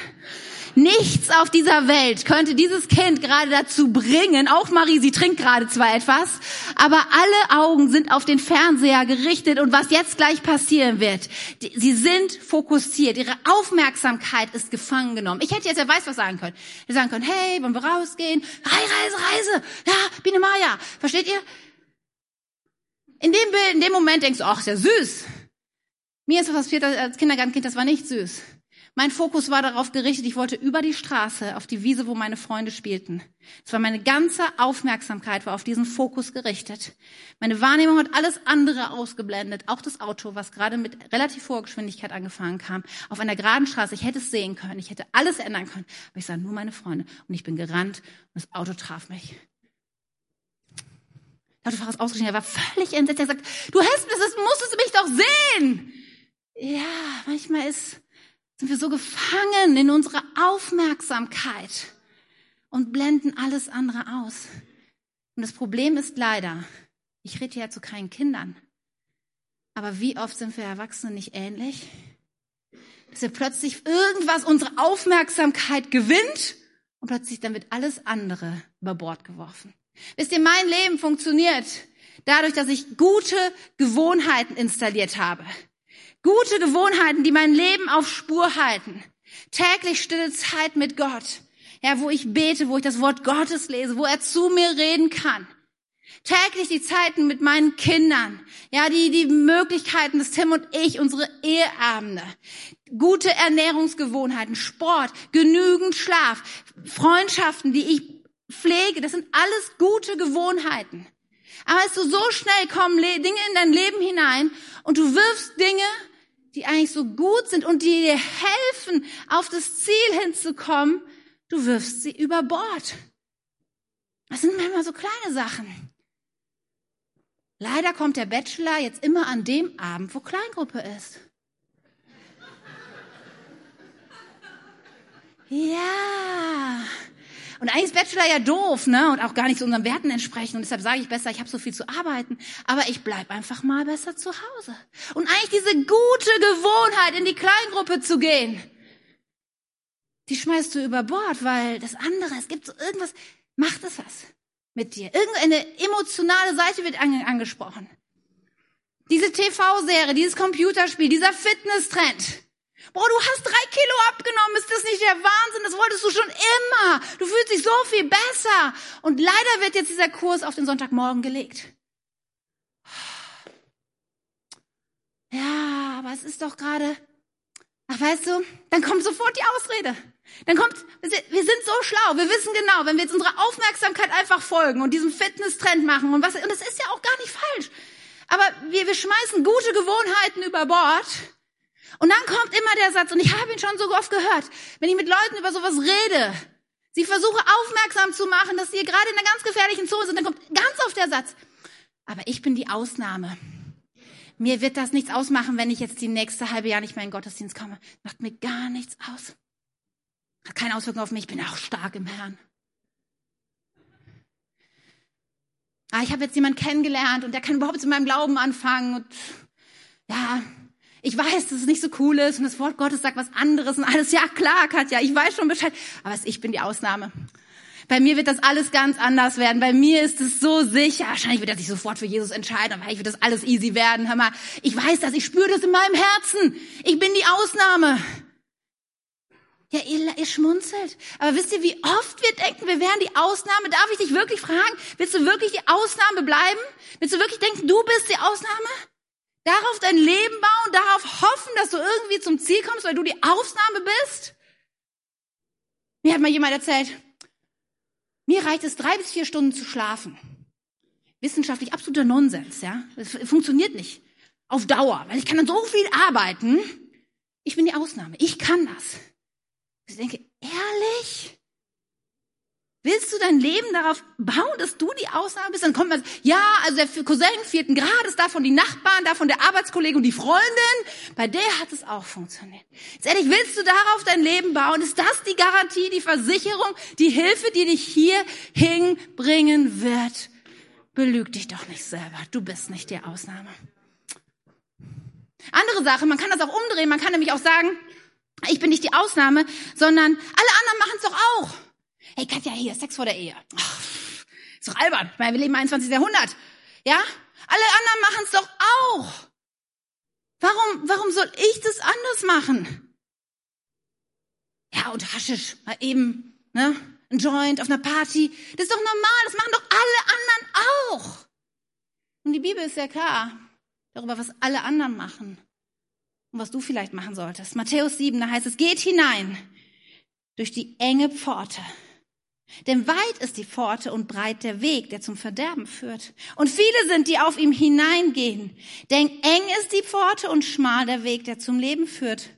Speaker 1: Nichts auf dieser Welt könnte dieses Kind gerade dazu bringen, auch Marie, sie trinkt gerade zwar etwas, aber alle Augen sind auf den Fernseher gerichtet und was jetzt gleich passieren wird. Sie sind fokussiert, ihre Aufmerksamkeit ist gefangen genommen. Ich hätte jetzt ja weiß was sagen können. Wir sagen können, hey, wollen wir rausgehen? Reise, Reise, ja, Biene Maya. Versteht ihr? In dem Bild, in dem Moment denkst du, ach, ist ja süß. Mir ist das als Kindergartenkind, das war nicht süß. Mein Fokus war darauf gerichtet, ich wollte über die Straße auf die Wiese, wo meine Freunde spielten. Es war meine ganze Aufmerksamkeit war auf diesen Fokus gerichtet. Meine Wahrnehmung hat alles andere ausgeblendet, auch das Auto, was gerade mit relativ hoher Geschwindigkeit angefahren kam, auf einer geraden Straße. Ich hätte es sehen können, ich hätte alles ändern können, aber ich sah nur meine Freunde und ich bin gerannt und das Auto traf mich. Der Autofahrer ist ausgestiegen, er war völlig entsetzt. Er sagt, du hast das musstest du mich doch sehen. Ja, manchmal ist sind wir so gefangen in unserer Aufmerksamkeit und blenden alles andere aus. Und das Problem ist leider, ich rede ja zu keinen Kindern, aber wie oft sind wir Erwachsene nicht ähnlich? Dass wir plötzlich irgendwas unsere Aufmerksamkeit gewinnt und plötzlich dann wird alles andere über Bord geworfen. Wisst ihr, mein Leben funktioniert dadurch, dass ich gute Gewohnheiten installiert habe. Gute Gewohnheiten, die mein Leben auf Spur halten. Täglich stille Zeit mit Gott. Ja, wo ich bete, wo ich das Wort Gottes lese, wo er zu mir reden kann. Täglich die Zeiten mit meinen Kindern. Ja, die, die Möglichkeiten, dass Tim und ich, unsere Eheabende. Gute Ernährungsgewohnheiten, Sport, genügend Schlaf, Freundschaften, die ich pflege. Das sind alles gute Gewohnheiten. Aber es so, so schnell kommen Dinge in dein Leben hinein und du wirfst Dinge die eigentlich so gut sind und die dir helfen, auf das Ziel hinzukommen, du wirfst sie über Bord. Das sind manchmal so kleine Sachen. Leider kommt der Bachelor jetzt immer an dem Abend, wo Kleingruppe ist. Ja. Und eigentlich ist Bachelor ja doof, ne? Und auch gar nicht zu unseren Werten entsprechen. Und deshalb sage ich besser, ich habe so viel zu arbeiten. Aber ich bleib einfach mal besser zu Hause. Und eigentlich diese gute Gewohnheit, in die Kleingruppe zu gehen, die schmeißt du über Bord, weil das andere, es gibt so irgendwas, macht es was mit dir. Irgendeine emotionale Seite wird angesprochen. Diese TV-Serie, dieses Computerspiel, dieser Fitness-Trend. Boah, du hast drei Kilo abgenommen, ist das nicht der Wahnsinn? Das wolltest du schon immer. Du fühlst dich so viel besser. Und leider wird jetzt dieser Kurs auf den Sonntagmorgen gelegt. Ja, aber es ist doch gerade, ach weißt du, dann kommt sofort die Ausrede. Dann kommt, wir sind so schlau, wir wissen genau, wenn wir jetzt unserer Aufmerksamkeit einfach folgen und diesen Fitness-Trend machen und was, und das ist ja auch gar nicht falsch. Aber wir, wir schmeißen gute Gewohnheiten über Bord und dann kommt immer der Satz, und ich habe ihn schon so oft gehört, wenn ich mit Leuten über sowas rede, sie versuche aufmerksam zu machen, dass sie gerade in einer ganz gefährlichen Zone sind, dann kommt ganz oft der Satz, aber ich bin die Ausnahme. Mir wird das nichts ausmachen, wenn ich jetzt die nächste halbe Jahr nicht mehr in den Gottesdienst komme. Macht mir gar nichts aus. Hat keine Auswirkung auf mich, ich bin auch stark im Herrn. Ah, ich habe jetzt jemanden kennengelernt und der kann überhaupt mit meinem Glauben anfangen und ja, ich weiß, dass es nicht so cool ist und das Wort Gottes sagt was anderes und alles. Ja, klar, Katja, ich weiß schon Bescheid. Aber ich bin die Ausnahme. Bei mir wird das alles ganz anders werden. Bei mir ist es so sicher. Wahrscheinlich wird er sich sofort für Jesus entscheiden, aber ich wird das alles easy werden. Hör mal, ich weiß das, ich spüre das in meinem Herzen. Ich bin die Ausnahme. Ja, ihr, ihr schmunzelt. Aber wisst ihr, wie oft wir denken, wir wären die Ausnahme? Darf ich dich wirklich fragen? Willst du wirklich die Ausnahme bleiben? Willst du wirklich denken, du bist die Ausnahme? Darauf dein Leben bauen, darauf hoffen, dass du irgendwie zum Ziel kommst, weil du die Ausnahme bist? Mir hat mal jemand erzählt, mir reicht es drei bis vier Stunden zu schlafen. Wissenschaftlich absoluter Nonsens, ja. Das funktioniert nicht. Auf Dauer, weil ich kann dann so viel arbeiten. Ich bin die Ausnahme. Ich kann das. Ich denke, ehrlich? Willst du dein Leben darauf bauen, dass du die Ausnahme bist? Dann kommt man, ja, also der Cousin vierten Grades, davon die Nachbarn, davon der Arbeitskollege und die Freundin. Bei der hat es auch funktioniert. Jetzt ehrlich, willst du darauf dein Leben bauen? Ist das die Garantie, die Versicherung, die Hilfe, die dich hier hinbringen wird? Belüg dich doch nicht selber. Du bist nicht die Ausnahme. Andere Sache, man kann das auch umdrehen. Man kann nämlich auch sagen, ich bin nicht die Ausnahme, sondern alle anderen machen es doch auch. Hey Katja, hier, Sex vor der Ehe. Ach, ist doch albern. Meine, wir leben im 21. Jahrhundert. Ja? Alle anderen machen es doch auch. Warum, warum soll ich das anders machen? Ja, und Haschisch, mal eben, ne? Ein Joint auf einer Party. Das ist doch normal. Das machen doch alle anderen auch. Und die Bibel ist sehr klar darüber, was alle anderen machen. Und was du vielleicht machen solltest. Matthäus 7, da heißt es, geht hinein durch die enge Pforte. Denn weit ist die Pforte und breit der Weg, der zum Verderben führt. Und viele sind, die auf ihm hineingehen. Denn eng ist die Pforte und schmal der Weg, der zum Leben führt.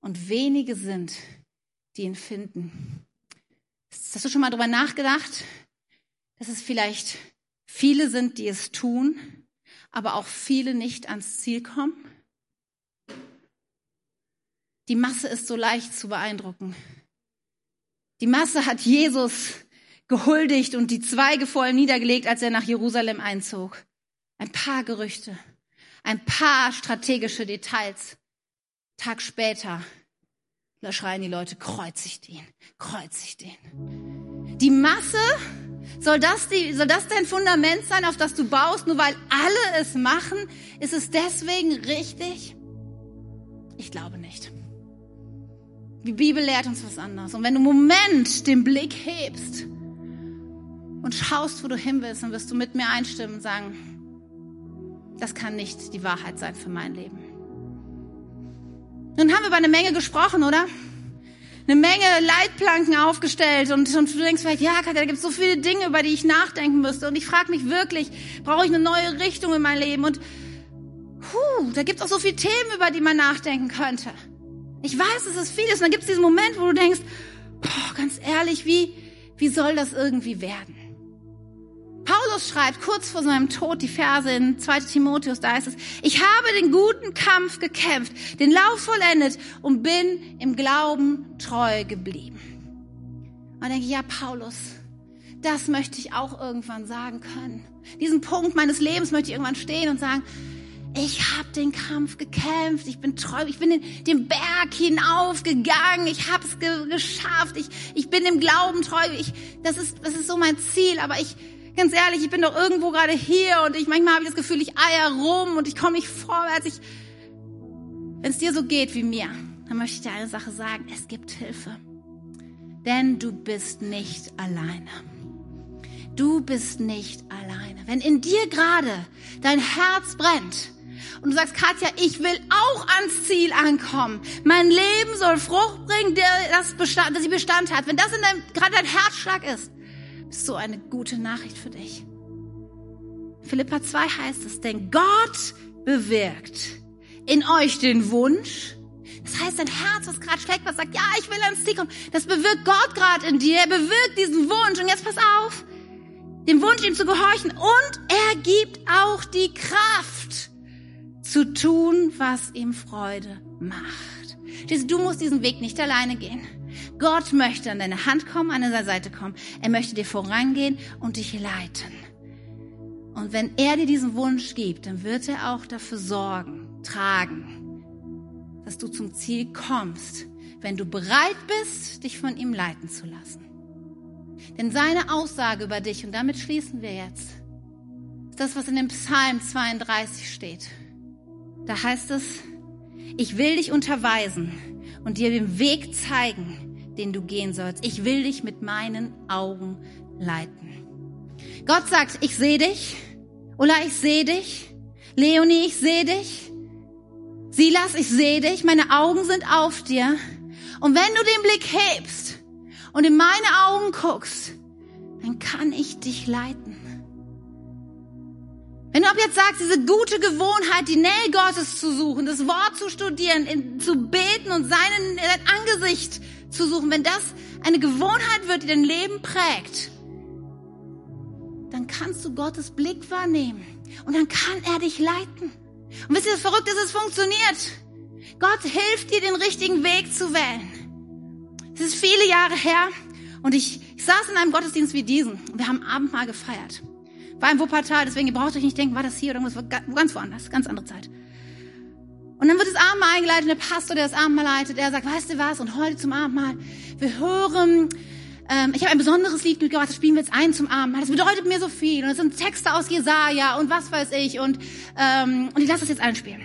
Speaker 1: Und wenige sind, die ihn finden. Hast du schon mal darüber nachgedacht, dass es vielleicht viele sind, die es tun, aber auch viele nicht ans Ziel kommen? Die Masse ist so leicht zu beeindrucken. Die Masse hat Jesus gehuldigt und die Zweige vor ihm niedergelegt, als er nach Jerusalem einzog. Ein paar Gerüchte, ein paar strategische Details. Tag später, da schreien die Leute, kreuzigt ihn, kreuzigt ihn. Die Masse, soll das, die, soll das dein Fundament sein, auf das du baust, nur weil alle es machen? Ist es deswegen richtig? Ich glaube nicht. Die Bibel lehrt uns was anderes. Und wenn du einen Moment den Blick hebst und schaust, wo du hin willst, dann wirst du mit mir einstimmen und sagen, das kann nicht die Wahrheit sein für mein Leben. Nun haben wir über eine Menge gesprochen, oder? Eine Menge Leitplanken aufgestellt und, und du denkst vielleicht, ja, Katja, da gibt es so viele Dinge, über die ich nachdenken müsste. Und ich frage mich wirklich, brauche ich eine neue Richtung in mein Leben? Und puh, da gibt es auch so viele Themen, über die man nachdenken könnte. Ich weiß, es ist. Und dann gibt es diesen Moment, wo du denkst, boah, ganz ehrlich, wie, wie soll das irgendwie werden? Paulus schreibt kurz vor seinem Tod die Verse in 2 Timotheus, da heißt es, ich habe den guten Kampf gekämpft, den Lauf vollendet und bin im Glauben treu geblieben. Und denke ich, ja, Paulus, das möchte ich auch irgendwann sagen können. Diesen Punkt meines Lebens möchte ich irgendwann stehen und sagen, ich habe den Kampf gekämpft, ich bin treu, ich bin den, den Berg hinaufgegangen, ich habe es ge geschafft, ich, ich bin im Glauben treu, ich, das, ist, das ist so mein Ziel, aber ich, ganz ehrlich, ich bin doch irgendwo gerade hier und ich manchmal habe ich das Gefühl, ich eier rum und ich komme nicht vorwärts. Wenn es dir so geht wie mir, dann möchte ich dir eine Sache sagen, es gibt Hilfe. Denn du bist nicht alleine. Du bist nicht alleine. Wenn in dir gerade dein Herz brennt, und du sagst, Katja, ich will auch ans Ziel ankommen. Mein Leben soll Frucht bringen, der das Bestand, dass sie Bestand hat. Wenn das in deinem, gerade dein Herzschlag ist, ist so eine gute Nachricht für dich. Philippa 2 heißt es, denn Gott bewirkt in euch den Wunsch, das heißt, dein Herz, was gerade schlägt, was sagt, ja, ich will ans Ziel kommen, das bewirkt Gott gerade in dir. Er bewirkt diesen Wunsch. Und jetzt pass auf, dem Wunsch, ihm zu gehorchen. Und er gibt auch die Kraft, zu tun, was ihm Freude macht. Du musst diesen Weg nicht alleine gehen. Gott möchte an deine Hand kommen, an deine Seite kommen. Er möchte dir vorangehen und dich leiten. Und wenn er dir diesen Wunsch gibt, dann wird er auch dafür sorgen, tragen, dass du zum Ziel kommst, wenn du bereit bist, dich von ihm leiten zu lassen. Denn seine Aussage über dich, und damit schließen wir jetzt, ist das, was in dem Psalm 32 steht. Da heißt es, ich will dich unterweisen und dir den Weg zeigen, den du gehen sollst. Ich will dich mit meinen Augen leiten. Gott sagt, ich sehe dich. Ulla, ich sehe dich. Leonie, ich sehe dich. Silas, ich sehe dich. Meine Augen sind auf dir. Und wenn du den Blick hebst und in meine Augen guckst, dann kann ich dich leiten. Wenn du ab jetzt sagst, diese gute Gewohnheit, die Nähe Gottes zu suchen, das Wort zu studieren, in, zu beten und seinen, sein Angesicht zu suchen, wenn das eine Gewohnheit wird, die dein Leben prägt, dann kannst du Gottes Blick wahrnehmen und dann kann er dich leiten. Und wisst ihr, das Verrückte ist, es funktioniert. Gott hilft dir, den richtigen Weg zu wählen. Es ist viele Jahre her und ich, ich saß in einem Gottesdienst wie diesen und wir haben Abendmahl gefeiert. War im Wuppertal, deswegen ihr braucht euch nicht denken, war das hier oder irgendwas, ganz woanders, ganz andere Zeit. Und dann wird das Abendmahl eingeleitet, der Pastor, der das Abendmahl leitet, der sagt, weißt du was, und heute zum Abendmahl, wir hören, ähm, ich habe ein besonderes Lied mitgebracht, das spielen wir jetzt ein zum Abendmahl. Das bedeutet mir so viel. Und es sind Texte aus Jesaja und was weiß ich. Und, ähm, und ich lasse das jetzt einspielen.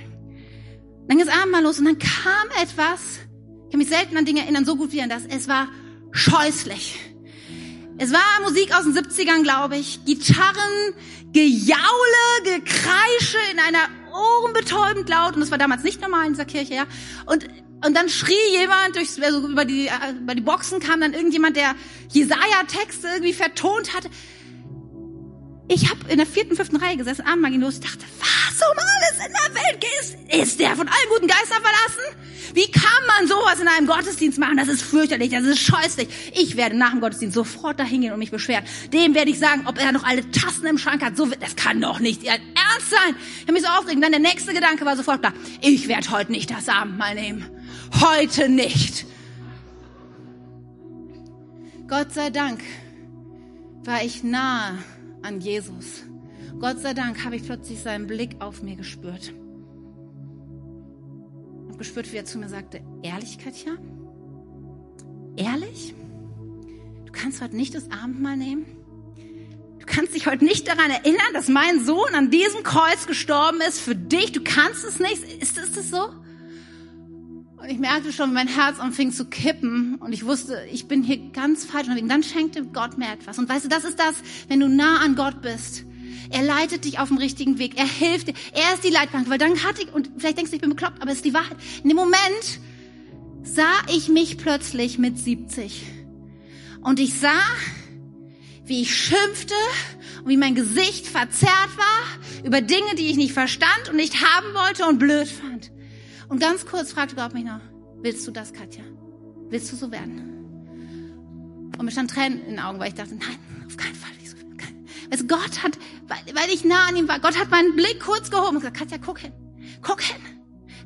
Speaker 1: Dann ging das Abendmahl los und dann kam etwas, ich kann mich selten an Dinge erinnern, so gut wie an das, es war scheußlich. Es war Musik aus den 70ern, glaube ich. Gitarren, Gejaule, Gekreische in einer ohrenbetäubend laut. Und das war damals nicht normal in dieser Kirche, ja. Und, und dann schrie jemand durchs, also über die, über die Boxen kam dann irgendjemand, der Jesaja-Texte irgendwie vertont hatte. Ich habe in der vierten, fünften Reihe gesessen, Abendmahl ging los, ich dachte, was um alles in der Welt geht? Ist der von allen guten Geistern verlassen? Wie kann man sowas in einem Gottesdienst machen? Das ist fürchterlich, das ist scheußlich. Ich werde nach dem Gottesdienst sofort dahin gehen und mich beschweren. Dem werde ich sagen, ob er noch alle Tassen im Schrank hat. So, das kann doch nicht ernst sein. Ich habe mich so aufgeregt. Dann der nächste Gedanke war sofort klar. Ich werde heute nicht das Abendmahl nehmen. Heute nicht. Gott sei Dank war ich nahe an Jesus. Gott sei Dank habe ich plötzlich seinen Blick auf mir gespürt. Gespürt, wie er zu mir sagte, ehrlich, Katja? Ehrlich? Du kannst heute nicht das Abendmahl nehmen? Du kannst dich heute nicht daran erinnern, dass mein Sohn an diesem Kreuz gestorben ist für dich? Du kannst es nicht? Ist, ist das so? Und ich merkte schon, mein Herz anfing zu kippen und ich wusste, ich bin hier ganz falsch Und Dann schenkte Gott mir etwas. Und weißt du, das ist das, wenn du nah an Gott bist. Er leitet dich auf dem richtigen Weg. Er hilft dir. Er ist die Leitbank. Weil dann hatte ich, und vielleicht denkst du, ich bin bekloppt, aber es ist die Wahrheit. In dem Moment sah ich mich plötzlich mit 70. Und ich sah, wie ich schimpfte und wie mein Gesicht verzerrt war über Dinge, die ich nicht verstand und nicht haben wollte und blöd fand. Und ganz kurz fragte Gott mich noch, willst du das, Katja? Willst du so werden? Und mir stand Tränen in den Augen, weil ich dachte, nein, auf keinen Fall. Also Gott hat, weil, weil ich nah an ihm war, Gott hat meinen Blick kurz gehoben und gesagt, Katja, guck hin, guck hin.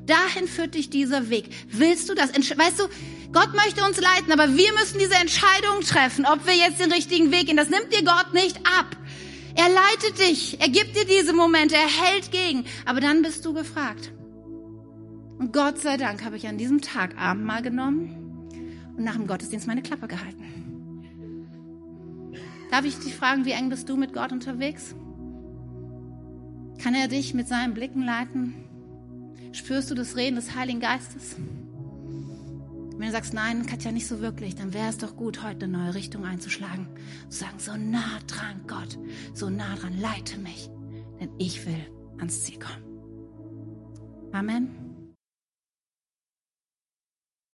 Speaker 1: Dahin führt dich dieser Weg. Willst du das? Weißt du, Gott möchte uns leiten, aber wir müssen diese Entscheidung treffen, ob wir jetzt den richtigen Weg gehen. Das nimmt dir Gott nicht ab. Er leitet dich, er gibt dir diese Momente, er hält gegen. Aber dann bist du gefragt. Und Gott sei Dank habe ich an diesem Tag Abendmahl genommen und nach dem Gottesdienst meine Klappe gehalten. Darf ich dich fragen, wie eng bist du mit Gott unterwegs? Kann er dich mit seinen Blicken leiten? Spürst du das Reden des Heiligen Geistes? Wenn du sagst, nein, Katja, nicht so wirklich, dann wäre es doch gut, heute eine neue Richtung einzuschlagen. Zu sagen, so nah dran, Gott, so nah dran, leite mich, denn ich will ans Ziel kommen. Amen.